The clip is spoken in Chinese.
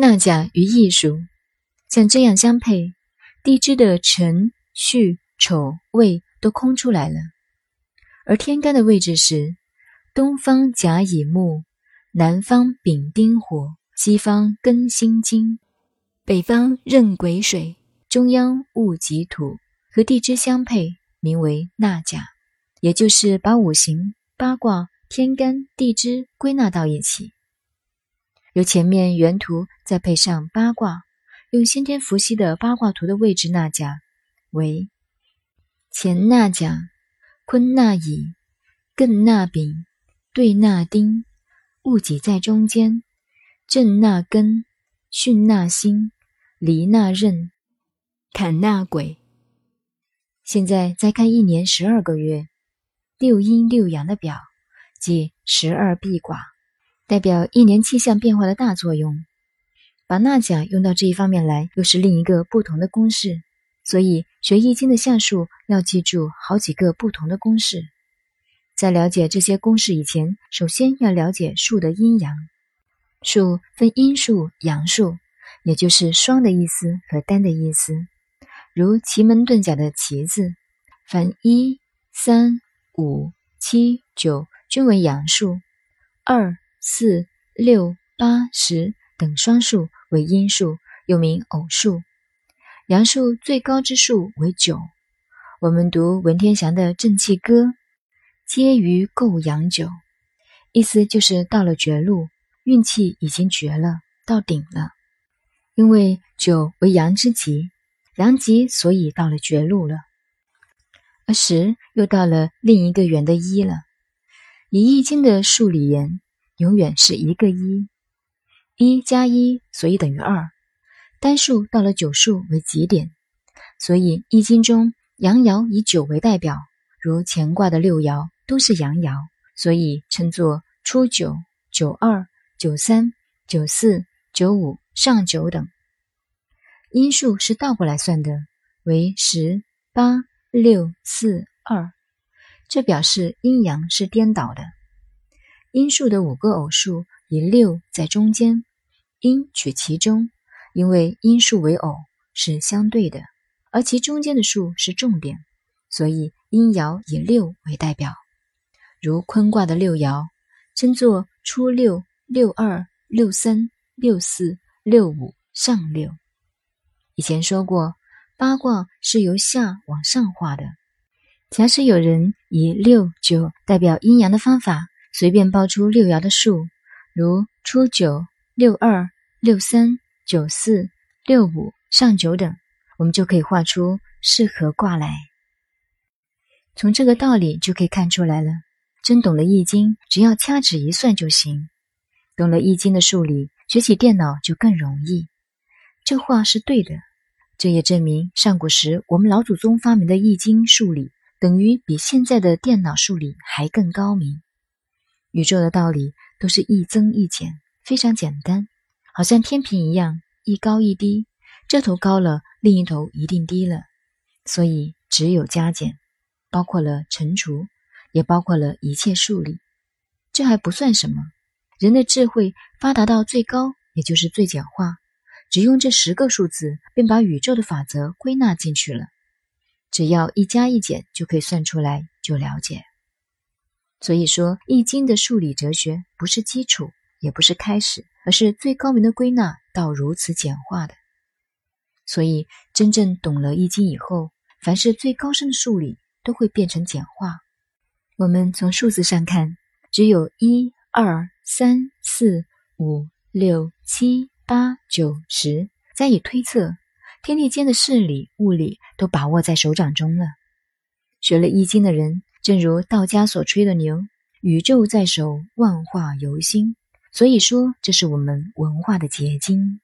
纳甲与艺术，像这样相配，地支的辰、戌、丑、未都空出来了。而天干的位置是：东方甲乙木，南方丙丁火，西方庚辛金，北方壬癸水，中央戊己土，和地支相配，名为纳甲。也就是把五行、八卦、天干、地支归纳到一起。由前面原图再配上八卦，用先天伏羲的八卦图的位置纳甲为：乾纳甲，坤纳乙，艮纳丙，兑纳丁，戊己在中间，震纳庚，巽纳辛，离纳壬，坎纳癸。现在再看一年十二个月六阴六阳的表，即十二辟卦。代表一年气象变化的大作用，把纳甲用到这一方面来，又是另一个不同的公式。所以学易经的象数要记住好几个不同的公式。在了解这些公式以前，首先要了解数的阴阳。数分阴数、阳数，也就是双的意思和单的意思。如奇门遁甲的“奇”字，凡一、三、五、七、九均为阳数，二。四、六、八、十等双数为阴数，又名偶数。阳数最高之数为九。我们读文天祥的《正气歌》，皆于够阳九，意思就是到了绝路，运气已经绝了，到顶了。因为九为阳之极，阳极，所以到了绝路了。而十又到了另一个圆的一了。以易经的数理言。永远是一个一，一加一，所以等于二。单数到了九数为极点，所以易经中阳爻以九为代表，如乾卦的六爻都是阳爻，所以称作初九、九二、九三、九四、九五、上九等。阴数是倒过来算的，为十、八、六、四、二，这表示阴阳是颠倒的。阴数的五个偶数以六在中间，阴取其中，因为阴数为偶是相对的，而其中间的数是重点，所以阴爻以六为代表。如坤卦的六爻称作初六、六二、六三、六四、六五、上六。以前说过，八卦是由下往上画的。假使有人以六九代表阴阳的方法。随便报出六爻的数，如初九、六二、六三、九四、六五、上九等，我们就可以画出适合卦来。从这个道理就可以看出来了。真懂了易经，只要掐指一算就行。懂了易经的数理，学起电脑就更容易。这话是对的，这也证明上古时我们老祖宗发明的易经数理，等于比现在的电脑数理还更高明。宇宙的道理都是一增一减，非常简单，好像天平一样，一高一低，这头高了，另一头一定低了，所以只有加减，包括了乘除，也包括了一切数理。这还不算什么，人的智慧发达到最高，也就是最简化，只用这十个数字，便把宇宙的法则归纳进去了，只要一加一减就可以算出来，就了解。所以说，《易经》的数理哲学不是基础，也不是开始，而是最高明的归纳到如此简化的。所以，真正懂了《易经》以后，凡是最高深的数理都会变成简化。我们从数字上看，只有一、二、三、四、五、六、七、八、九、十，加以推测，天地间的事理、物理都把握在手掌中了。学了《易经》的人。正如道家所吹的牛，宇宙在手，万化由心。所以说，这是我们文化的结晶。